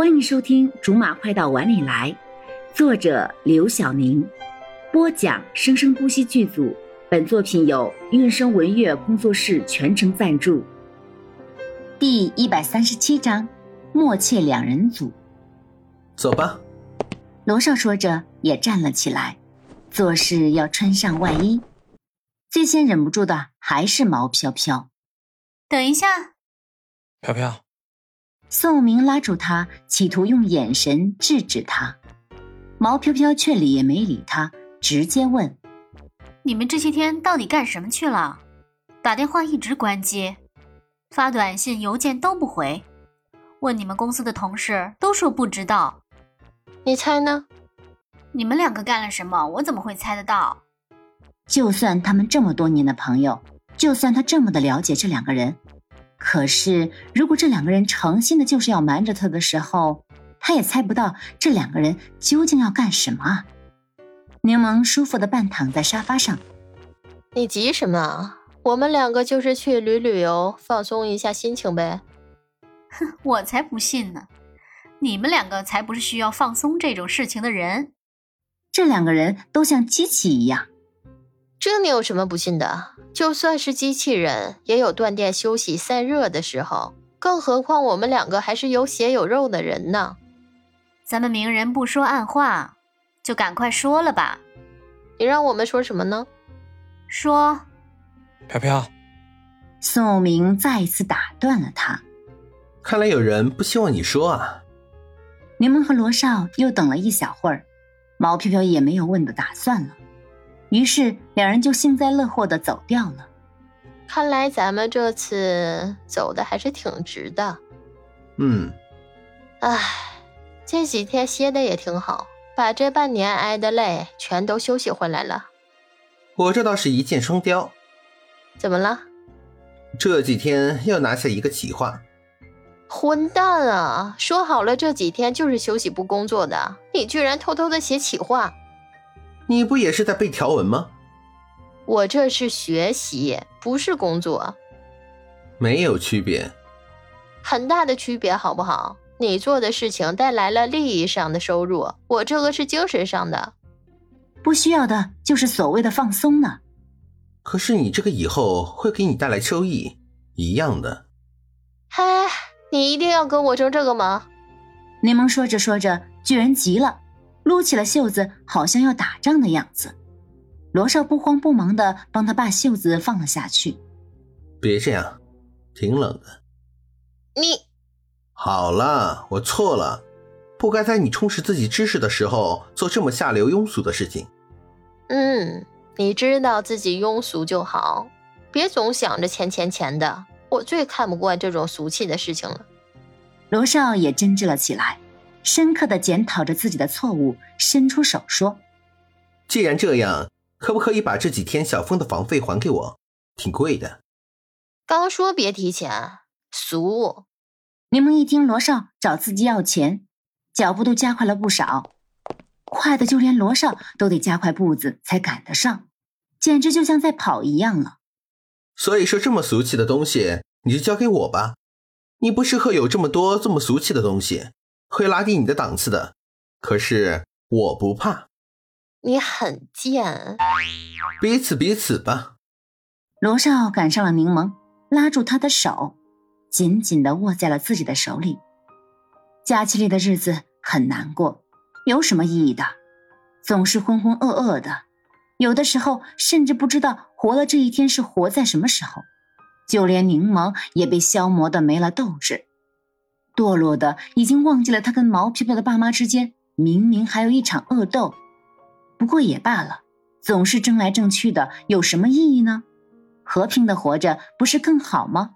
欢迎收听《竹马快到碗里来》，作者刘晓宁，播讲生生不息剧组。本作品由韵声文乐工作室全程赞助。第一百三十七章：默契两人组。走吧。罗少说着也站了起来，做事要穿上外衣。最先忍不住的还是毛飘飘。等一下，飘飘。宋明拉住他，企图用眼神制止他。毛飘飘却理也没理他，直接问：“你们这些天到底干什么去了？打电话一直关机，发短信、邮件都不回。问你们公司的同事都说不知道。你猜呢？你们两个干了什么？我怎么会猜得到？就算他们这么多年的朋友，就算他这么的了解这两个人。”可是，如果这两个人诚心的就是要瞒着他的时候，他也猜不到这两个人究竟要干什么。柠檬舒服的半躺在沙发上，你急什么？我们两个就是去旅旅游，放松一下心情呗。哼，我才不信呢！你们两个才不是需要放松这种事情的人。这两个人都像机器一样。这你有什么不信的？就算是机器人，也有断电休息散热的时候。更何况我们两个还是有血有肉的人呢。咱们明人不说暗话，就赶快说了吧。你让我们说什么呢？说，飘飘。宋明再一次打断了他。看来有人不希望你说啊。柠檬和罗少又等了一小会儿，毛飘飘也没有问的打算了。于是两人就幸灾乐祸的走掉了。看来咱们这次走的还是挺值的。嗯。唉，这几天歇的也挺好，把这半年挨的累全都休息回来了。我这倒是一箭双雕。怎么了？这几天又拿下一个企划。混蛋啊！说好了这几天就是休息不工作的，你居然偷偷的写企划。你不也是在背条文吗？我这是学习，不是工作，没有区别，很大的区别，好不好？你做的事情带来了利益上的收入，我这个是精神上的，不需要的就是所谓的放松呢。可是你这个以后会给你带来收益，一样的。嗨，你一定要跟我争这个吗？柠檬说着说着，居然急了。撸起了袖子，好像要打仗的样子。罗少不慌不忙的帮他把袖子放了下去。别这样，挺冷的。你好了，我错了，不该在你充实自己知识的时候做这么下流庸俗的事情。嗯，你知道自己庸俗就好，别总想着钱钱钱的。我最看不惯这种俗气的事情了。罗少也真挚了起来。深刻的检讨着自己的错误，伸出手说：“既然这样，可不可以把这几天小峰的房费还给我？挺贵的。”刚说别提钱，俗。柠檬一听罗少找自己要钱，脚步都加快了不少，快的就连罗少都得加快步子才赶得上，简直就像在跑一样了。所以说，这么俗气的东西，你就交给我吧。你不适合有这么多这么俗气的东西。会拉低你的档次的，可是我不怕。你很贱，彼此彼此吧。罗少赶上了柠檬，拉住他的手，紧紧的握在了自己的手里。假期里的日子很难过，有什么意义的？总是浑浑噩噩的，有的时候甚至不知道活了这一天是活在什么时候。就连柠檬也被消磨的没了斗志。堕落的已经忘记了他跟毛皮皮的爸妈之间明明还有一场恶斗，不过也罢了，总是争来争去的有什么意义呢？和平的活着不是更好吗？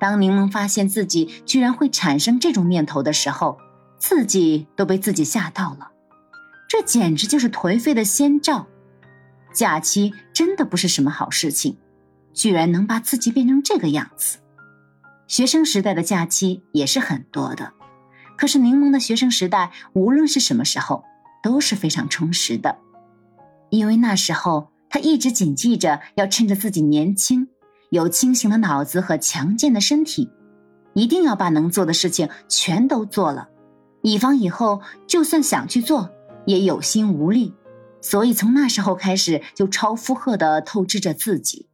当柠檬发现自己居然会产生这种念头的时候，自己都被自己吓到了。这简直就是颓废的先兆。假期真的不是什么好事情，居然能把自己变成这个样子。学生时代的假期也是很多的，可是柠檬的学生时代无论是什么时候都是非常充实的，因为那时候他一直谨记着要趁着自己年轻、有清醒的脑子和强健的身体，一定要把能做的事情全都做了，以防以后就算想去做，也有心无力，所以从那时候开始就超负荷的透支着自己。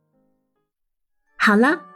好了，